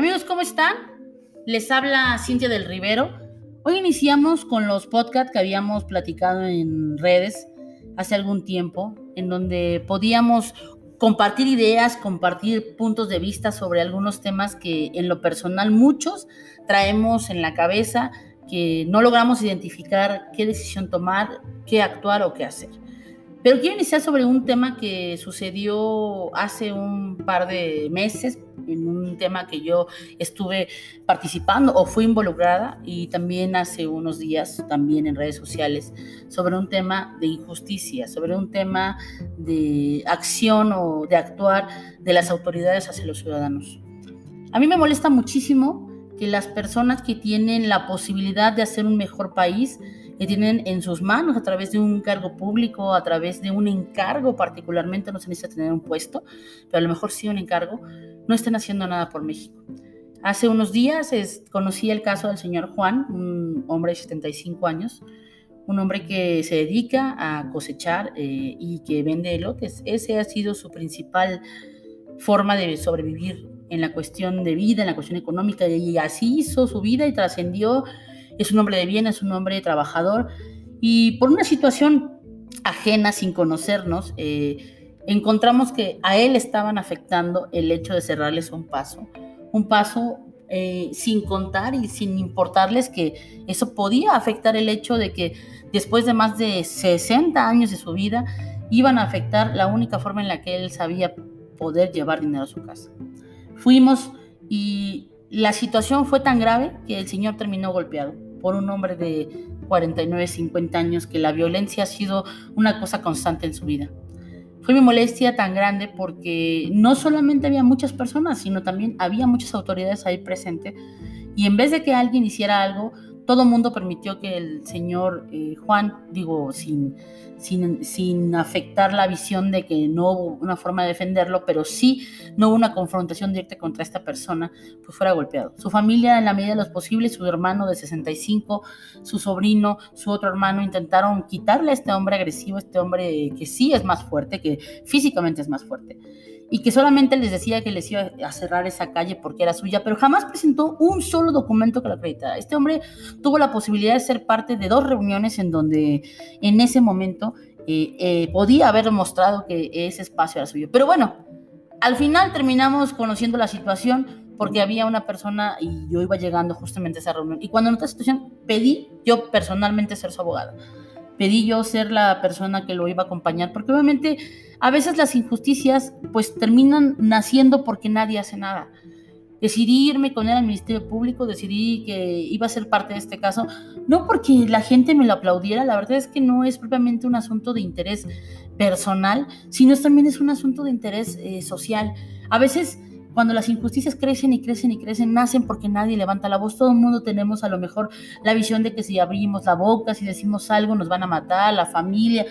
Amigos, ¿cómo están? Les habla Cintia del Rivero. Hoy iniciamos con los podcasts que habíamos platicado en redes hace algún tiempo, en donde podíamos compartir ideas, compartir puntos de vista sobre algunos temas que en lo personal muchos traemos en la cabeza, que no logramos identificar qué decisión tomar, qué actuar o qué hacer. Pero quiero iniciar sobre un tema que sucedió hace un par de meses, en un tema que yo estuve participando o fui involucrada y también hace unos días también en redes sociales sobre un tema de injusticia, sobre un tema de acción o de actuar de las autoridades hacia los ciudadanos. A mí me molesta muchísimo que las personas que tienen la posibilidad de hacer un mejor país que tienen en sus manos a través de un cargo público, a través de un encargo particularmente, no se necesita tener un puesto, pero a lo mejor sí un encargo, no estén haciendo nada por México. Hace unos días conocí el caso del señor Juan, un hombre de 75 años, un hombre que se dedica a cosechar eh, y que vende elotes. Ese ha sido su principal forma de sobrevivir en la cuestión de vida, en la cuestión económica, y así hizo su vida y trascendió es un hombre de bien, es un hombre trabajador y por una situación ajena, sin conocernos, eh, encontramos que a él estaban afectando el hecho de cerrarles un paso, un paso eh, sin contar y sin importarles que eso podía afectar el hecho de que después de más de 60 años de su vida iban a afectar la única forma en la que él sabía poder llevar dinero a su casa. Fuimos y la situación fue tan grave que el señor terminó golpeado por un hombre de 49, 50 años que la violencia ha sido una cosa constante en su vida. Fue mi molestia tan grande porque no solamente había muchas personas, sino también había muchas autoridades ahí presentes y en vez de que alguien hiciera algo, todo mundo permitió que el señor eh, Juan, digo, sin, sin, sin, afectar la visión de que no hubo una forma de defenderlo, pero sí no hubo una confrontación directa contra esta persona, pues fuera golpeado. Su familia, en la medida de los posibles, su hermano de 65, su sobrino, su otro hermano, intentaron quitarle a este hombre agresivo, este hombre que sí es más fuerte, que físicamente es más fuerte y que solamente les decía que les iba a cerrar esa calle porque era suya, pero jamás presentó un solo documento que lo acreditara. Este hombre tuvo la posibilidad de ser parte de dos reuniones en donde en ese momento eh, eh, podía haber mostrado que ese espacio era suyo. Pero bueno, al final terminamos conociendo la situación porque había una persona y yo iba llegando justamente a esa reunión. Y cuando noté la situación, pedí yo personalmente ser su abogada pedí yo ser la persona que lo iba a acompañar, porque obviamente a veces las injusticias pues terminan naciendo porque nadie hace nada. Decidí irme con él al Ministerio Público, decidí que iba a ser parte de este caso, no porque la gente me lo aplaudiera, la verdad es que no es propiamente un asunto de interés personal, sino también es un asunto de interés eh, social. A veces cuando las injusticias crecen y crecen y crecen, nacen porque nadie levanta la voz. Todo el mundo tenemos a lo mejor la visión de que si abrimos la boca, si decimos algo, nos van a matar, la familia.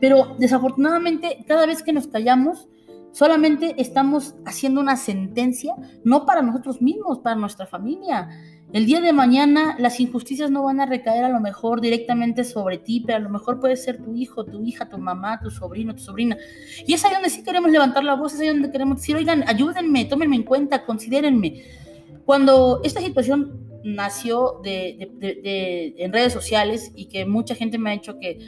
Pero desafortunadamente, cada vez que nos callamos, solamente estamos haciendo una sentencia, no para nosotros mismos, para nuestra familia. El día de mañana las injusticias no van a recaer a lo mejor directamente sobre ti, pero a lo mejor puede ser tu hijo, tu hija, tu mamá, tu sobrino, tu sobrina. Y es ahí donde sí queremos levantar la voz, es ahí donde queremos decir, oigan, ayúdenme, tómenme en cuenta, considérenme. Cuando esta situación nació en redes sociales y que mucha gente me ha dicho que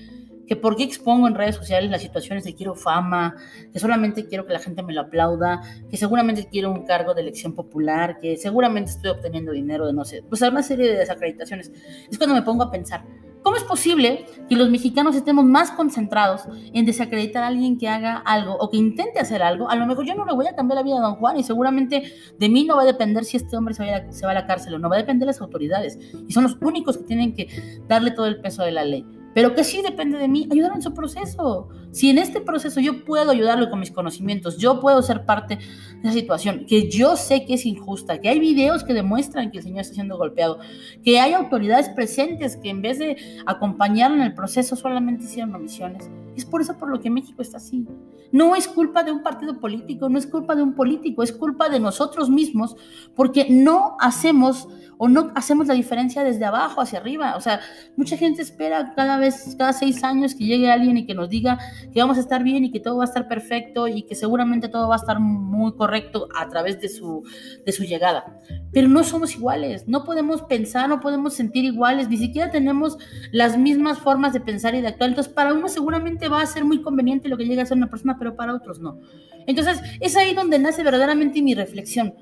que por qué expongo en redes sociales las situaciones de quiero fama, que solamente quiero que la gente me lo aplauda, que seguramente quiero un cargo de elección popular, que seguramente estoy obteniendo dinero de no sé, pues una serie de desacreditaciones. Es cuando me pongo a pensar, ¿cómo es posible que los mexicanos estemos más concentrados en desacreditar a alguien que haga algo o que intente hacer algo? A lo mejor yo no le voy a cambiar la vida a don Juan y seguramente de mí no va a depender si este hombre se va a, se va a la cárcel o no, va a depender de las autoridades y son los únicos que tienen que darle todo el peso de la ley pero que sí depende de mí, ayudar en su proceso. Si en este proceso yo puedo ayudarlo con mis conocimientos, yo puedo ser parte de esa situación, que yo sé que es injusta, que hay videos que demuestran que el señor está siendo golpeado, que hay autoridades presentes que en vez de acompañarlo en el proceso solamente hicieron omisiones. Es por eso por lo que México está así. No es culpa de un partido político, no es culpa de un político, es culpa de nosotros mismos, porque no hacemos o no hacemos la diferencia desde abajo hacia arriba. O sea, mucha gente espera cada vez cada seis años que llegue alguien y que nos diga que vamos a estar bien y que todo va a estar perfecto y que seguramente todo va a estar muy correcto a través de su, de su llegada. Pero no somos iguales, no podemos pensar, no podemos sentir iguales, ni siquiera tenemos las mismas formas de pensar y de actuar. Entonces, para uno seguramente va a ser muy conveniente lo que llegue a ser una persona, pero para otros no. Entonces, es ahí donde nace verdaderamente mi reflexión.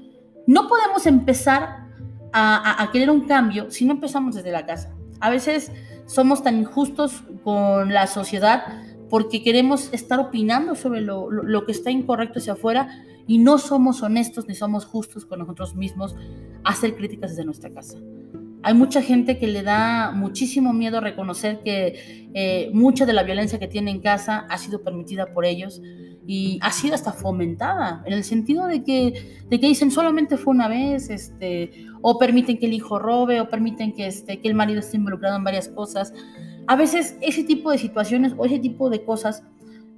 No podemos empezar a querer un cambio si no empezamos desde la casa. A veces somos tan injustos con la sociedad porque queremos estar opinando sobre lo, que está incorrecto hacia afuera y no somos honestos ni somos justos con nosotros mismos hacer críticas desde nuestra casa. Hay mucha gente que le da muchísimo miedo reconocer que eh, mucha de la violencia que tiene en casa ha sido permitida por ellos y ha sido hasta fomentada, en el sentido de que, de que dicen solamente fue una vez, este, o permiten que el hijo robe, o permiten que, este, que el marido esté involucrado en varias cosas. A veces ese tipo de situaciones o ese tipo de cosas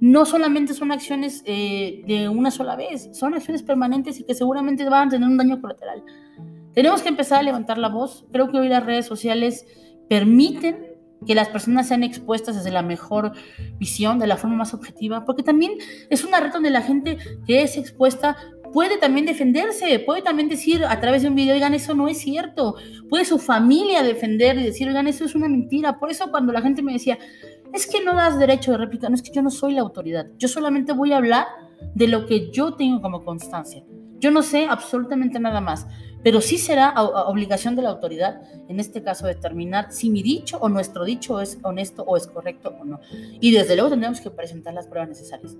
no solamente son acciones eh, de una sola vez, son acciones permanentes y que seguramente van a tener un daño colateral. Tenemos que empezar a levantar la voz. Creo que hoy las redes sociales permiten que las personas sean expuestas desde la mejor visión, de la forma más objetiva, porque también es una red donde la gente que es expuesta puede también defenderse, puede también decir a través de un video, oigan, eso no es cierto, puede su familia defender y decir, oigan, eso es una mentira. Por eso cuando la gente me decía, es que no das derecho de réplica, no es que yo no soy la autoridad, yo solamente voy a hablar de lo que yo tengo como constancia. Yo no sé absolutamente nada más, pero sí será obligación de la autoridad, en este caso, determinar si mi dicho o nuestro dicho es honesto o es correcto o no. Y desde luego tendremos que presentar las pruebas necesarias.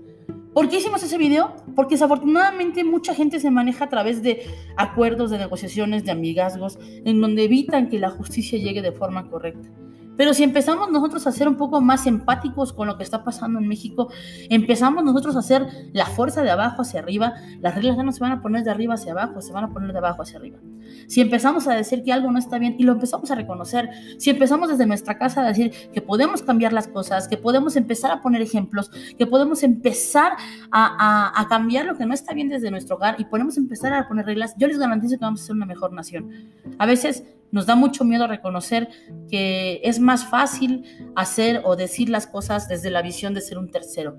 ¿Por qué hicimos ese video? Porque desafortunadamente mucha gente se maneja a través de acuerdos, de negociaciones, de amigazgos, en donde evitan que la justicia llegue de forma correcta. Pero si empezamos nosotros a ser un poco más empáticos con lo que está pasando en México, empezamos nosotros a hacer la fuerza de abajo hacia arriba, las reglas ya no se van a poner de arriba hacia abajo, se van a poner de abajo hacia arriba. Si empezamos a decir que algo no está bien y lo empezamos a reconocer, si empezamos desde nuestra casa a decir que podemos cambiar las cosas, que podemos empezar a poner ejemplos, que podemos empezar a, cambiar lo que no está bien desde nuestro hogar y podemos empezar a poner reglas, yo les garantizo que vamos a ser una mejor nación. A veces nos da mucho miedo reconocer que es más fácil hacer o decir las cosas desde la visión de ser un tercero.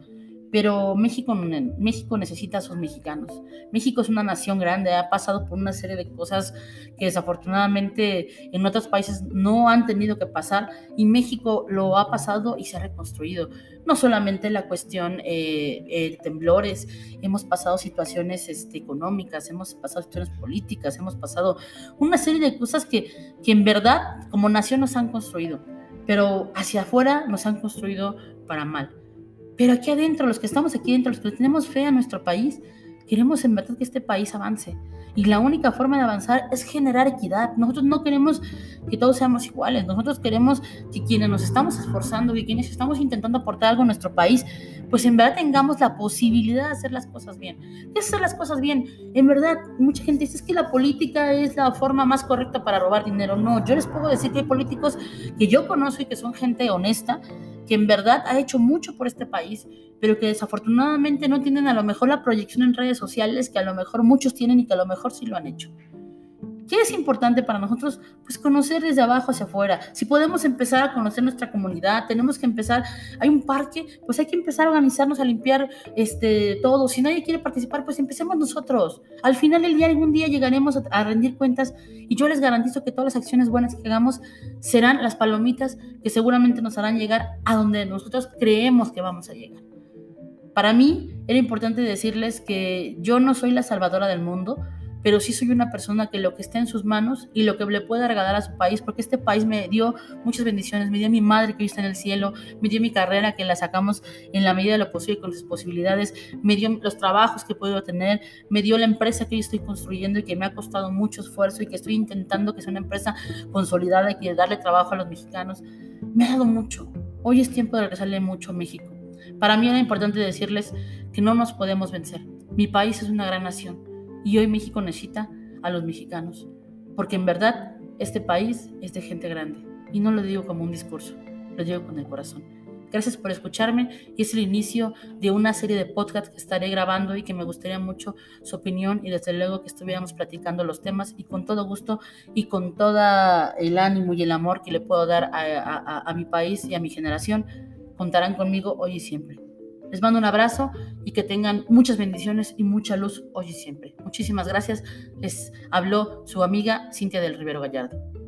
Pero México, México necesita a sus mexicanos. México es una nación grande, ha pasado por una serie de cosas que desafortunadamente en otros países no han tenido que pasar y México lo ha pasado y se ha reconstruido. No solamente la cuestión eh, eh, temblores, hemos pasado situaciones este, económicas, hemos pasado situaciones políticas, hemos pasado una serie de cosas que, que en verdad como nación nos han construido, pero hacia afuera nos han construido para mal. Pero aquí adentro, los que estamos aquí dentro, los que tenemos fe a nuestro país, queremos en verdad que este país avance. Y la única forma de avanzar es generar equidad. Nosotros no queremos que todos seamos iguales. Nosotros queremos que quienes nos estamos esforzando y quienes estamos intentando aportar algo a nuestro país, pues en verdad tengamos la posibilidad de hacer las cosas bien. ¿Qué es hacer las cosas bien? En verdad, mucha gente dice es que la política es la forma más correcta para robar dinero. No, yo les puedo decir que hay políticos que yo conozco y que son gente honesta que en verdad ha hecho mucho por este país, pero que desafortunadamente no tienen a lo mejor la proyección en redes sociales que a lo mejor muchos tienen y que a lo mejor sí lo han hecho. ¿Qué es importante para nosotros? Pues conocer desde abajo hacia afuera. Si podemos empezar a conocer nuestra comunidad, tenemos que empezar, hay un parque, pues hay que empezar a organizarnos, a limpiar este, todo. Si nadie quiere participar, pues empecemos nosotros. Al final del día, algún día llegaremos a, a rendir cuentas y yo les garantizo que todas las acciones buenas que hagamos serán las palomitas que seguramente nos harán llegar a donde nosotros creemos que vamos a llegar. Para mí era importante decirles que yo no soy la salvadora del mundo, pero sí soy una persona que lo que está en sus manos y lo que le pueda regalar a su país, porque este país me dio muchas bendiciones, me dio mi madre que hoy está en el cielo, me dio mi carrera que la sacamos en la medida de lo posible con sus posibilidades, me dio los trabajos que puedo tener, me dio la empresa que yo estoy construyendo y que me ha costado mucho esfuerzo y que estoy intentando que sea una empresa consolidada y que darle trabajo a los mexicanos. Me ha dado mucho. Hoy es tiempo de regresarle mucho a México. Para mí era importante decirles que no nos podemos vencer. Mi país es una gran nación y hoy México necesita a los mexicanos, porque en verdad este país es de gente grande. Y no lo digo como un discurso, lo digo con el corazón. Gracias por escucharme y es el inicio de una serie de podcast que estaré grabando y que me gustaría mucho su opinión y desde luego que estuviéramos platicando los temas y con todo gusto y con todo el ánimo y el amor que le puedo dar a, mi país y a mi generación, contarán conmigo hoy y siempre. Les mando un abrazo y que tengan muchas bendiciones y mucha luz hoy y siempre. Muchísimas gracias. Les habló su amiga Cintia del Rivero Gallardo.